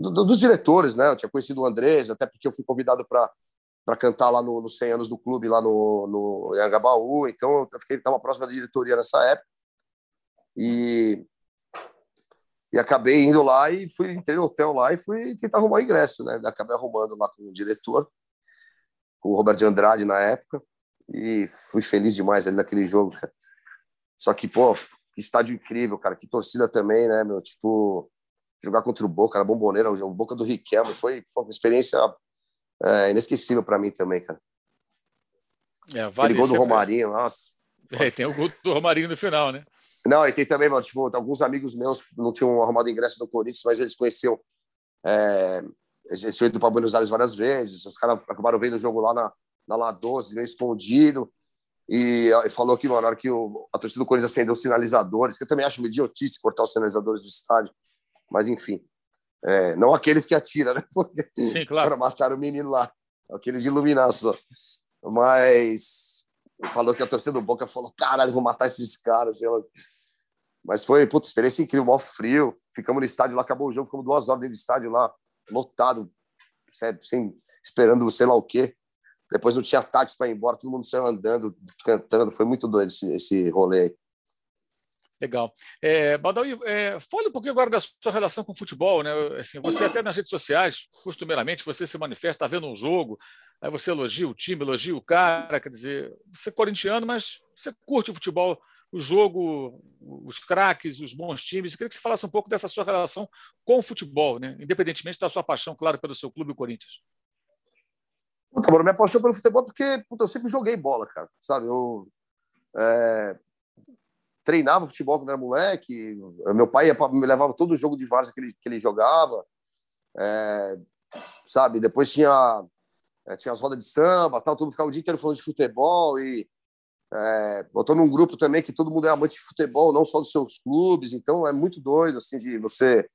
do, dos diretores, né? Eu tinha conhecido o Andrés, até porque eu fui convidado para para cantar lá nos no 100 anos do clube, lá no, no Angabaú. Então, eu fiquei, estava próximo da diretoria nessa época. E e acabei indo lá e fui, entrei no hotel lá e fui tentar arrumar o ingresso, né? Acabei arrumando lá com o diretor, com o Robert de Andrade na época, e fui feliz demais ali naquele jogo, cara. Só que, pô, que estádio incrível, cara, que torcida também, né, meu? Tipo, jogar contra o Boca, na Bomboneira, o Boca do Riquelme, foi, foi uma experiência é, inesquecível para mim também, cara. É, vale Aquele gol do Romarinho, nossa. É, tem o gol do Romarinho no final, né? Não, e tem também, mano, tipo, alguns amigos meus não tinham arrumado ingresso do Corinthians, mas eles conheciam. É, eles tinham ido para Buenos Aires várias vezes. Os caras acabaram vendo o jogo lá na, na La 12, meio escondido. E, e falou que, mano, na hora que o, a torcida do Corinthians acendeu os sinalizadores, que eu também acho uma idiotice cortar os sinalizadores do estádio. Mas, enfim. É, não aqueles que atiram, né? Porque Sim, claro. os mataram o menino lá. Aqueles de iluminar só. Mas falou que a torcida do Boca falou: caralho, vou matar esses caras. Mas foi, puta, experiência incrível, mó frio. Ficamos no estádio lá, acabou o jogo, ficamos duas horas dentro do estádio lá, lotado, sem, esperando sei lá o quê. Depois não tinha táxi para ir embora, todo mundo saiu andando, cantando. Foi muito doido esse, esse rolê aí. Legal. É, Badawi, é, fale um pouquinho agora da sua relação com o futebol. Né? Assim, você até nas redes sociais, costumeiramente, você se manifesta, está vendo um jogo, aí você elogia o time, elogia o cara, quer dizer, você é corintiano, mas você curte o futebol, o jogo, os craques, os bons times. Eu queria que você falasse um pouco dessa sua relação com o futebol, né? independentemente da sua paixão, claro, pelo seu clube, o Corinthians. Puta, mano, minha paixão pelo futebol porque puta, eu sempre joguei bola, cara, sabe? Eu, é treinava futebol quando era moleque. Meu pai me levava todo o jogo de várzea que ele, que ele jogava. É, sabe? Depois tinha, é, tinha as rodas de samba, tal, todo mundo ficava o dia inteiro falando de futebol e é, botou num grupo também que todo mundo é amante de futebol, não só dos seus clubes, então é muito doido, assim, de você...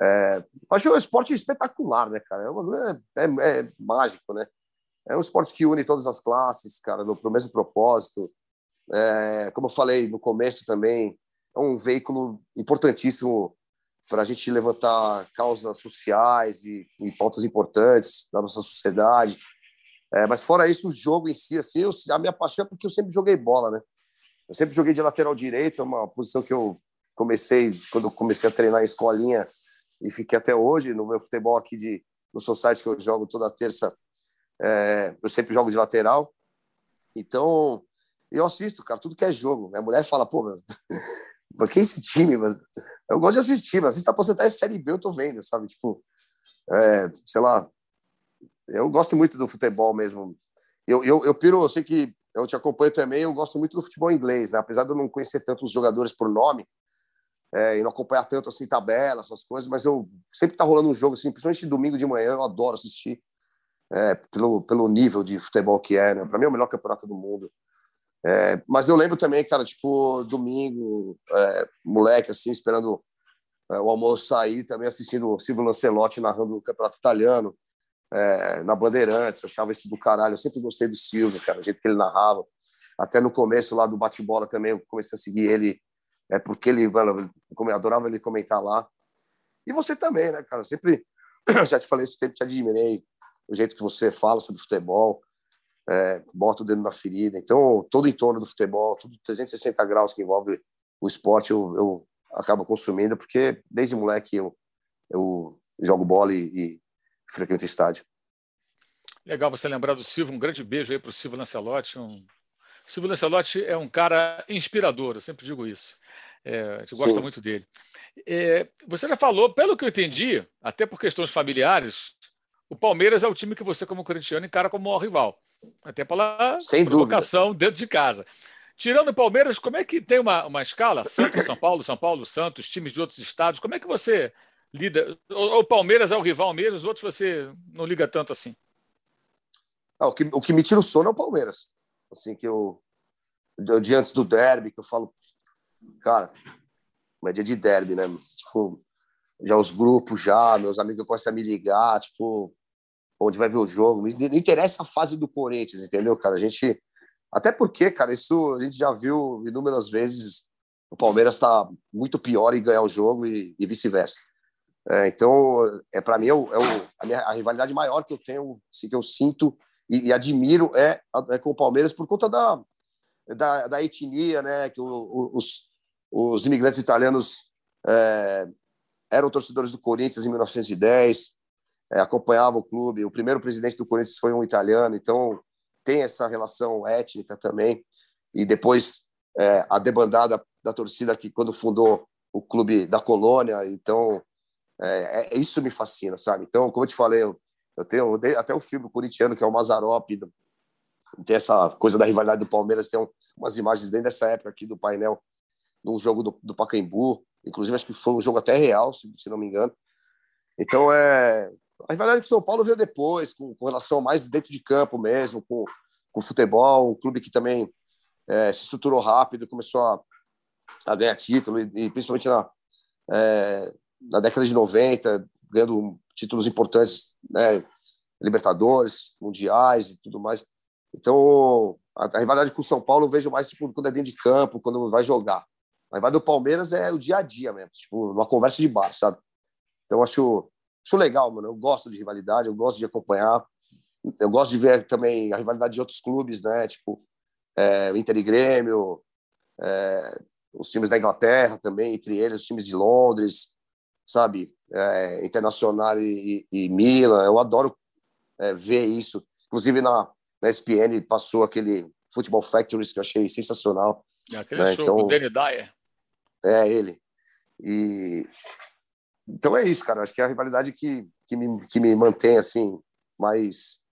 É, acho um esporte espetacular, né, cara? É, é, é, mágico, né? É um esporte que une todas as classes, cara, no, pro mesmo propósito. É, como eu falei no começo também, é um veículo importantíssimo para a gente levantar causas sociais e, e pautas importantes da nossa sociedade. É, mas fora isso, o jogo em si, assim, eu, a minha paixão é porque eu sempre joguei bola, né? Eu sempre joguei de lateral direito, é uma posição que eu comecei quando eu comecei a treinar em escolinha e fiquei até hoje no meu futebol aqui de no society que eu jogo toda terça. É, eu sempre jogo de lateral. Então, eu assisto, cara, tudo que é jogo. Minha mulher fala, pô, mas, que esse time? Mas eu gosto de assistir, mas assista pra você tá Série B, eu tô vendo, sabe? Tipo, é, sei lá, eu gosto muito do futebol mesmo. Eu, eu, eu piro, eu sei que eu te acompanho também, eu gosto muito do futebol inglês, né? Apesar de eu não conhecer tanto os jogadores por nome é, e não acompanhar tanto assim tabela, essas coisas, mas eu sempre tá rolando um jogo assim, principalmente domingo de manhã, eu adoro assistir é, pelo, pelo nível de futebol que é, né? Para mim é o melhor campeonato do mundo. É, mas eu lembro também, cara, tipo, domingo, é, moleque, assim, esperando é, o almoço sair, também assistindo o Silvio Lancelotti narrando o campeonato italiano é, na Bandeirantes, eu achava esse do caralho. Eu sempre gostei do Silvio, cara, o jeito que ele narrava. Até no começo lá do bate-bola também, eu comecei a seguir ele, é porque ele, mano, eu adorava ele comentar lá. E você também, né, cara? Eu sempre, já te falei, esse tempo te admirei, o jeito que você fala sobre futebol, é, bota o dedo na ferida. Então, todo em torno do futebol, tudo 360 graus que envolve o esporte, eu, eu acabo consumindo, porque desde moleque eu, eu jogo bola e, e frequenta o estádio. Legal você lembrar do Silvio, um grande beijo aí para o Silvio Lancelotti. Um... Silvio Lancelotti é um cara inspirador, eu sempre digo isso. É, a gente gosta Sim. muito dele. É, você já falou, pelo que eu entendi, até por questões familiares, o Palmeiras é o time que você, como corintiano, encara como o rival. Até pela Sem provocação dúvida. dentro de casa. Tirando o Palmeiras, como é que tem uma, uma escala? Santos, São Paulo, São Paulo, Santos, times de outros estados. Como é que você lida. O Palmeiras é o rival mesmo, os outros você não liga tanto assim. Não, o, que, o que me tira o sono é o Palmeiras. Assim, que eu. dia antes do derby, que eu falo, cara, é dia de derby, né? Tipo, já os grupos, já, meus amigos começam a me ligar, tipo, onde vai ver o jogo. Não interessa a fase do Corinthians, entendeu, cara? A gente. Até porque, cara, isso a gente já viu inúmeras vezes. O Palmeiras está muito pior em ganhar o jogo e, e vice-versa. É, então, é para mim, é, o, é o, a, minha, a, rivalidade maior que eu tenho, assim, que eu sinto e, e admiro é, é, com o Palmeiras por conta da, da, da etnia, né? Que o, os, os imigrantes italianos é, eram torcedores do Corinthians em 1910, é, acompanhavam o clube. O primeiro presidente do Corinthians foi um italiano, então tem essa relação étnica também. E depois é, a debandada da torcida que quando fundou o clube da colônia, então é, é, isso me fascina, sabe? Então, como eu te falei, eu, eu tenho até o filme corintiano, que é o Mazarop, tem essa coisa da rivalidade do Palmeiras, tem um, umas imagens bem dessa época aqui do painel, num jogo do, do Pacaembu, inclusive acho que foi um jogo até real, se, se não me engano. Então, é, a rivalidade com São Paulo veio depois, com, com relação mais dentro de campo mesmo, com, com futebol, um clube que também é, se estruturou rápido, começou a, a ganhar título, e, e principalmente na, é, na década de 90, ganhando títulos importantes, né, Libertadores, Mundiais e tudo mais. Então, a, a rivalidade com o São Paulo eu vejo mais tipo, quando é dentro de campo, quando vai jogar. A rivalidade do Palmeiras é o dia a dia mesmo, tipo, uma conversa de bar, sabe? Então, acho, acho legal, mano. Eu gosto de rivalidade, eu gosto de acompanhar. Eu gosto de ver também a rivalidade de outros clubes, né? Tipo, é, Inter e Grêmio, é, os times da Inglaterra também, entre eles, os times de Londres, sabe? É, Internacional e, e, Milan. Eu adoro é, ver isso. Inclusive na, na ESPN passou aquele Football Factories que eu achei sensacional. É aquele né? show então, Danny Dyer. É, ele. E então é isso, cara. Acho que é a rivalidade que, que, me, que me mantém assim mais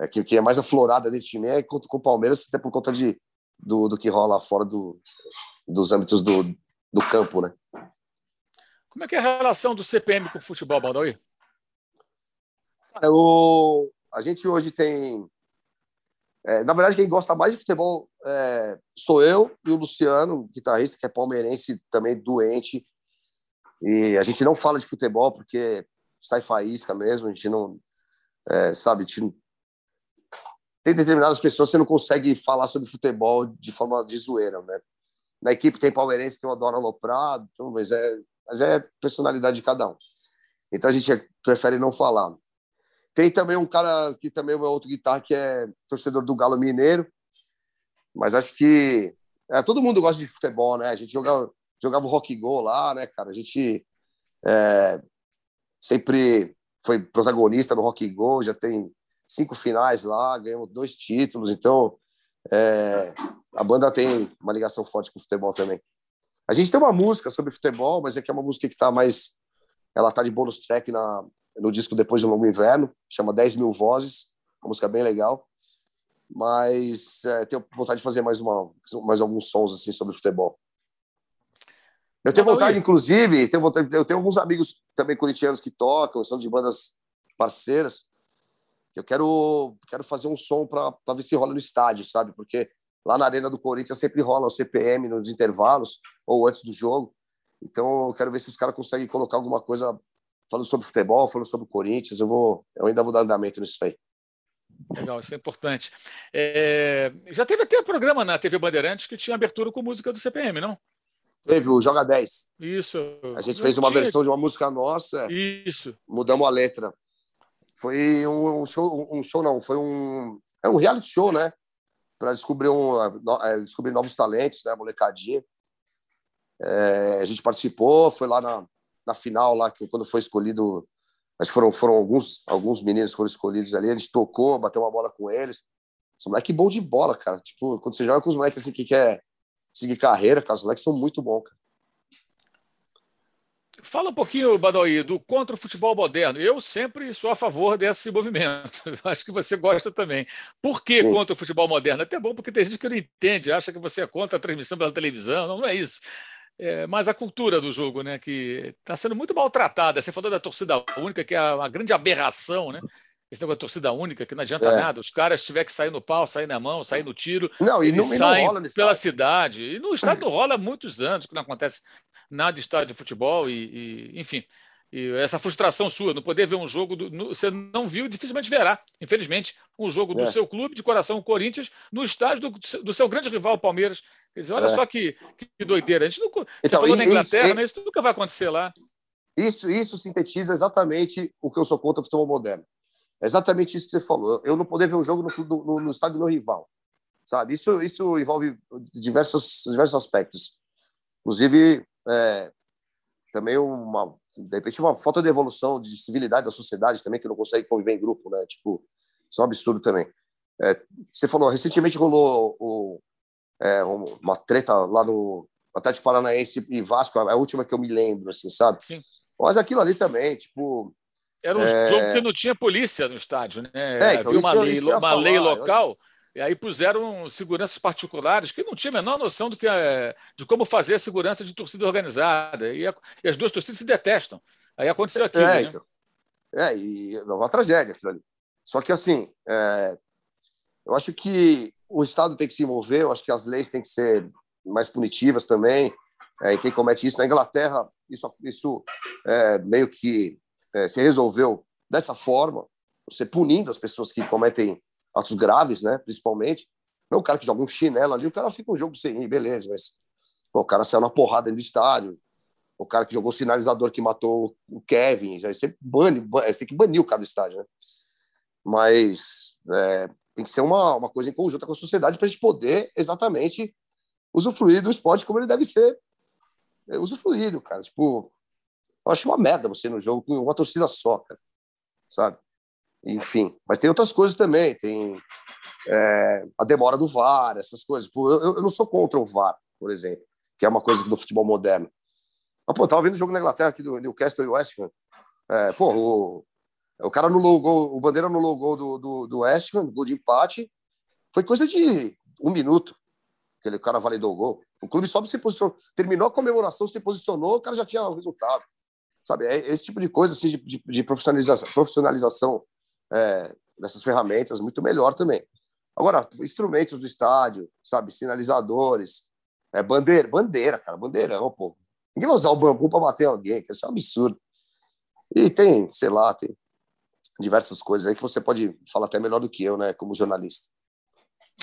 é, que, que é mais aflorada dentro de mim é com, com o Palmeiras, até por conta de, do, do que rola fora do, dos âmbitos do, do campo, né? Como é que é a relação do CPM com o futebol, Baldaí? Cara, eu, a gente hoje tem. É, na verdade, quem gosta mais de futebol é, sou eu e o Luciano, guitarrista, que é palmeirense também doente. E a gente não fala de futebol porque sai faísca mesmo, a gente não. É, sabe, gente, tem determinadas pessoas que você não consegue falar sobre futebol de forma de zoeira, né? Na equipe tem palmeirense que eu adoro aloprar, então, mas, é, mas é personalidade de cada um. Então a gente prefere não falar. Tem também um cara que também é outro guitarra que é torcedor do Galo Mineiro, mas acho que é, todo mundo gosta de futebol, né? A gente jogava, jogava o rock go lá, né, cara? A gente é, sempre foi protagonista no rock go, já tem cinco finais lá, ganhamos dois títulos, então é, a banda tem uma ligação forte com o futebol também. A gente tem uma música sobre futebol, mas é que é uma música que está mais. Ela está de bônus track na, no disco Depois do Longo Inverno, chama 10 mil vozes, uma música bem legal. Mas é, tenho vontade de fazer mais, uma, mais alguns sons assim sobre futebol. Eu tenho vontade, inclusive, tenho vontade, eu tenho alguns amigos também corintianos que tocam, são de bandas parceiras. Eu quero, quero fazer um som para ver se rola no estádio, sabe? Porque lá na Arena do Corinthians sempre rola o CPM nos intervalos ou antes do jogo. Então eu quero ver se os caras conseguem colocar alguma coisa falando sobre futebol, falando sobre o Corinthians. Eu vou, eu ainda vou dar andamento nisso aí. Legal, isso é importante. É... Já teve até programa na TV Bandeirantes que tinha abertura com música do CPM, não? Teve o Joga 10. Isso. A gente fez uma tinha... versão de uma música nossa. Isso. Mudamos a letra. Foi um, show, um show não, foi um, é um reality show, né? Para descobrir, um, é, descobrir novos talentos, né? Molecadinha. É, a gente participou, foi lá na, na final, lá que quando foi escolhido, mas foram, foram alguns, alguns meninos foram escolhidos ali, a gente tocou, bateu uma bola com eles. São moleque bom de bola, cara. Tipo, quando você joga com os moleques assim que quer seguir carreira, cara, os moleques são muito bons, cara. Fala um pouquinho, Badawi, do contra o futebol moderno. Eu sempre sou a favor desse movimento. Acho que você gosta também. Por que Sim. contra o futebol moderno? Até bom, porque tem gente que não entende, acha que você é contra a transmissão pela televisão. Não, não é isso. É, mas a cultura do jogo, né, que está sendo muito maltratada. Você falou da torcida única, que é uma grande aberração, né? Esse negócio de torcida única, que não adianta é. nada. Os caras tiver que sair no pau, sair na mão, sair no tiro, não, e não, saem não pela cidade. E no estado não rola há muitos anos, que não acontece nada de estádio de futebol, e, e enfim. E essa frustração sua, não poder ver um jogo, do, no, você não viu e dificilmente verá, infelizmente, um jogo do é. seu clube de coração, o Corinthians, no estádio do, do seu grande rival, o Palmeiras. Quer dizer, olha é. só que, que doideira. A gente não, então, você falou na Inglaterra, isso, né? isso nunca vai acontecer lá. Isso, isso sintetiza exatamente o que eu sou contra o futebol moderno. É exatamente isso que você falou. Eu não poder ver um jogo no, no, no estádio do meu rival, sabe? Isso, isso envolve diversos, diversos aspectos. Inclusive, é, também uma, de repente, uma falta de evolução, de civilidade da sociedade também, que não consegue conviver em grupo, né? Tipo, isso é um absurdo também. É, você falou, recentemente rolou o, é, uma treta lá no Atlético Paranaense e Vasco, a última que eu me lembro, assim, sabe? Sim. Mas aquilo ali também, tipo, era um é... jogo que não tinha polícia no estádio, né? É, então, Havia uma, lei, uma lei local. E aí puseram seguranças particulares que não tinha a menor noção do que é, de como fazer a segurança de torcida organizada. E, a, e as duas torcidas se detestam. Aí aconteceu aquilo. É, né? então, é e é uma tragédia aquilo ali. Só que, assim, é, eu acho que o Estado tem que se envolver, eu acho que as leis têm que ser mais punitivas também. É, e quem comete isso na Inglaterra, isso, isso é, meio que é, se resolveu dessa forma, você punindo as pessoas que cometem atos graves, né, principalmente. Não o cara que joga um chinelo ali, o cara fica um jogo sem ir, beleza, mas pô, o cara saiu na porrada do estádio. O cara que jogou o sinalizador que matou o Kevin, já você bane, você tem que banir o cara do estádio, né? Mas é, tem que ser uma, uma coisa em conjunto com a sociedade para a gente poder exatamente usufruir do esporte como ele deve ser é, usufruído, cara. Tipo, eu acho uma merda você no jogo com uma torcida só, cara, sabe? Enfim, mas tem outras coisas também. Tem é, a demora do VAR, essas coisas. Eu, eu, não sou contra o VAR, por exemplo, que é uma coisa do futebol moderno. Mas, pô, tava vendo o jogo na Inglaterra aqui do Newcastle e West Ham. É, pô, o, o cara no logo, o Bandeira no logo do, do, do West Ham, gol de empate. Foi coisa de um minuto. aquele cara validou o gol. O clube só se posicionou, terminou a comemoração, se posicionou, o cara já tinha o resultado. Sabe, é esse tipo de coisa assim, de, de profissionalização, profissionalização é, dessas ferramentas, muito melhor também. Agora, instrumentos do estádio, sabe, sinalizadores, é, bandeira, bandeira, cara, bandeirão, pô. Ninguém vai usar o bambu para bater alguém, que isso é um absurdo. E tem, sei lá, tem diversas coisas aí que você pode falar até melhor do que eu, né, como jornalista.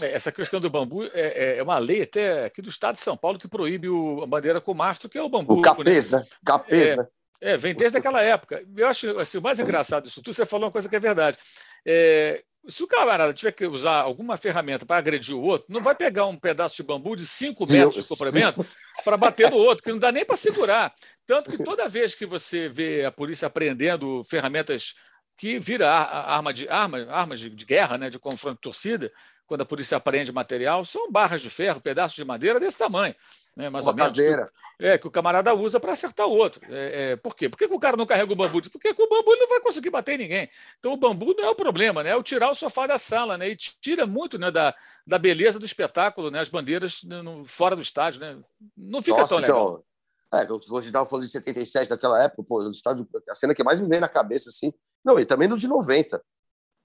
É, essa questão do bambu é, é, é, uma lei até aqui do estado de São Paulo que proíbe o, a bandeira com mastro, que é o bambu. O capês, né? né? Capês, é, né? É, vem desde aquela época. Eu acho assim, o mais engraçado disso tudo, você falou uma coisa que é verdade. É, se o camarada tiver que usar alguma ferramenta para agredir o outro, não vai pegar um pedaço de bambu de 5 metros de comprimento para bater no outro, que não dá nem para segurar. Tanto que toda vez que você vê a polícia apreendendo ferramentas que vira arma de, arma, armas de, de guerra, né, de confronto de torcida, quando a polícia apreende material, são barras de ferro, pedaços de madeira desse tamanho. Né, mais Uma caseira. Que, é, que o camarada usa para acertar o outro. É, é, por quê? Por que, que, o cara não carrega o bambu? Porque com o bambu ele não vai conseguir bater em ninguém. Então o bambu não é o problema, né? É o tirar o sofá da sala, né? E tira muito né, da, da beleza do espetáculo, né? As bandeiras no, fora do estádio, né? Não fica Nossa, tão legal. Então, é, você estava falando de 77 daquela época, pô, o estádio, a cena que mais me veio na cabeça, assim. Não, e também no de 90.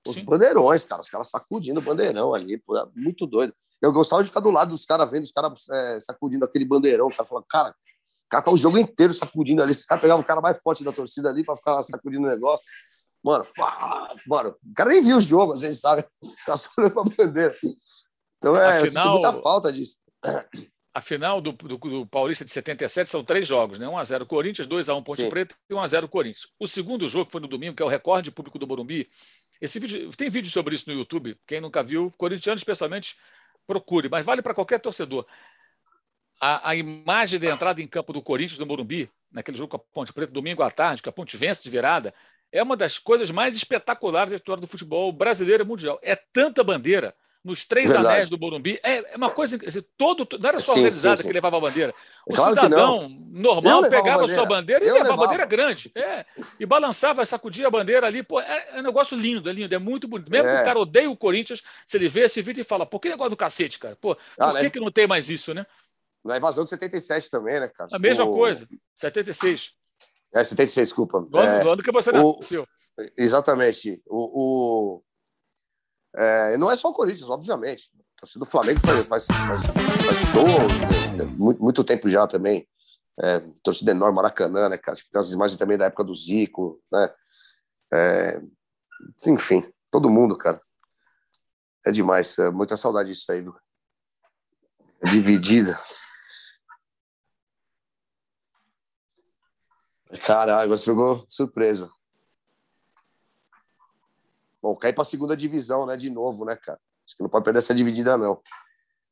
Os Sim. bandeirões, cara, os caras sacudindo o bandeirão ali, pô, é muito doido. Eu gostava de ficar do lado dos caras, vendo os caras é, sacudindo aquele bandeirão. O cara falando, cara, o cara tá o jogo inteiro sacudindo ali. Esse cara pegava o cara mais forte da torcida ali para ficar sacudindo o negócio. Mano, pá, mano, o cara nem viu o jogo, às vezes, sabe? Tá só olhando pra bandeira. Então é, Afinal, muita falta disso. A final do, do, do, Paulista de 77 são três jogos, né? 1x0 Corinthians, 2x1 Ponte Sim. Preta e 1x0 Corinthians. O segundo jogo foi no domingo, que é o recorde público do Morumbi, esse vídeo, tem vídeo sobre isso no YouTube. Quem nunca viu, corintiano especialmente, procure, mas vale para qualquer torcedor. A, a, imagem da entrada em campo do Corinthians do Morumbi, naquele jogo com a Ponte Preta, domingo à tarde, que a Ponte vence de virada, é uma das coisas mais espetaculares da história do futebol brasileiro e mundial. É tanta bandeira, nos três Verdade. anéis do Morumbi. É, é uma coisa. Todo, não era só a organizada que levava a bandeira. O claro cidadão normal pegava a sua bandeira e eu levava a bandeira grande. É, e balançava, sacudia a bandeira ali. Pô, é, é um negócio lindo, é lindo, é muito bonito. Mesmo é. que o cara odeie o Corinthians, se ele vê esse vídeo e fala, pô, que negócio do cacete, cara? Pô, ah, por que, que não tem mais isso, né? Na invasão de 77 também, né, cara? A mesma o... coisa, 76. É, 76, desculpa. Do ano, é, do ano que você o... nasceu. Exatamente. O, o, é, não é só o Corinthians, obviamente. A torcida do Flamengo faz, faz, faz, faz show né, muito, muito, tempo já também. É, torcida enorme, Maracanã, né, cara? Tem as imagens também da época do Zico, né? É, enfim, todo mundo, cara. É demais. É muita saudade disso aí, viu? É dividida. Caralho, você pegou surpresa. Bom, cair para a segunda divisão, né? De novo, né, cara? Acho que não pode perder essa dividida, não.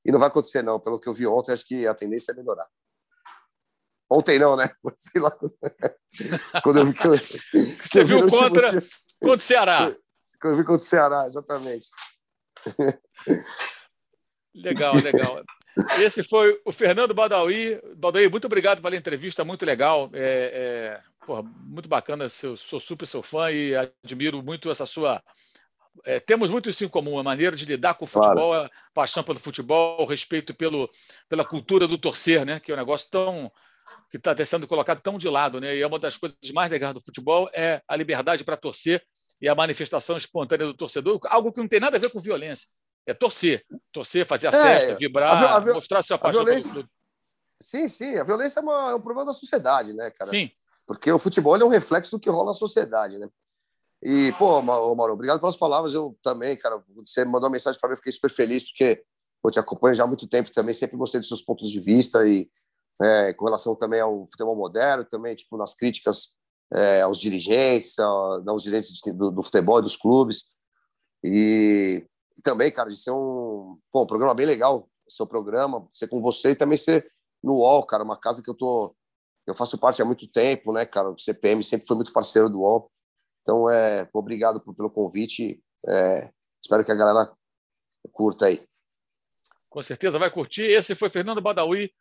E não vai acontecer, não. Pelo que eu vi ontem, acho que a tendência é melhorar. Ontem não, né? Sei lá. Quando eu vi que eu, Você viu contra, contra o Ceará. Quando eu vi contra o Ceará, exatamente. Legal, legal. Esse foi o Fernando Badawi. Badawi, muito obrigado pela entrevista, muito legal. É, é porra, muito bacana, sou, sou super seu fã e admiro muito essa sua. É, temos muito isso em comum, a maneira de lidar com o futebol, claro. a paixão pelo futebol, o respeito pelo, pela cultura do torcer, né? que é um negócio tão que está sendo colocado tão de lado. Né? E é uma das coisas mais legais do futebol é a liberdade para torcer e a manifestação espontânea do torcedor, algo que não tem nada a ver com violência. É torcer, torcer, fazer a é, festa, vibrar, a, a, mostrar sua paixão violência, pelo. Sim, sim, a violência é, uma, é um problema da sociedade, né, cara? Sim. Porque o futebol é um reflexo do que rola na sociedade, né? E, pô, Mauro, obrigado pelas palavras. Eu também, cara, você mandou uma mensagem para mim, eu fiquei super feliz, porque eu te acompanho já há muito tempo também, sempre gostei dos seus pontos de vista e é, com relação também ao futebol moderno, também, tipo, nas críticas é, aos dirigentes, aos dirigentes do, do, futebol e dos clubes. E, e, também, cara, de ser um, pô, um programa bem legal, seu programa, ser com você e também ser no UOL, cara, uma casa que eu tô eu faço parte há muito tempo, né, cara? O CPM sempre foi muito parceiro do UOL. Então, é, obrigado pelo convite. É, espero que a galera curta aí. Com certeza vai curtir. Esse foi Fernando Badawi,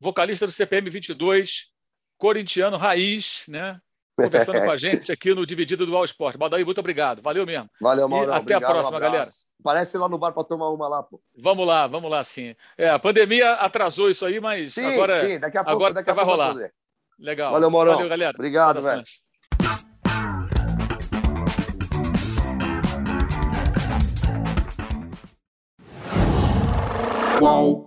vocalista do CPM 22, corintiano raiz, né? conversando com a gente aqui no Dividido do All Sport. Badaí, muito obrigado. Valeu mesmo. Valeu, Mauro. até obrigado, a próxima, um galera. Parece lá no bar para tomar uma lá, pô. Vamos lá, vamos lá, sim. É, a pandemia atrasou isso aí, mas sim, agora, sim, daqui a pouco, agora daqui a vai pouco rolar. Legal. Valeu, Mauro. Valeu, galera. Obrigado, velho. Qual?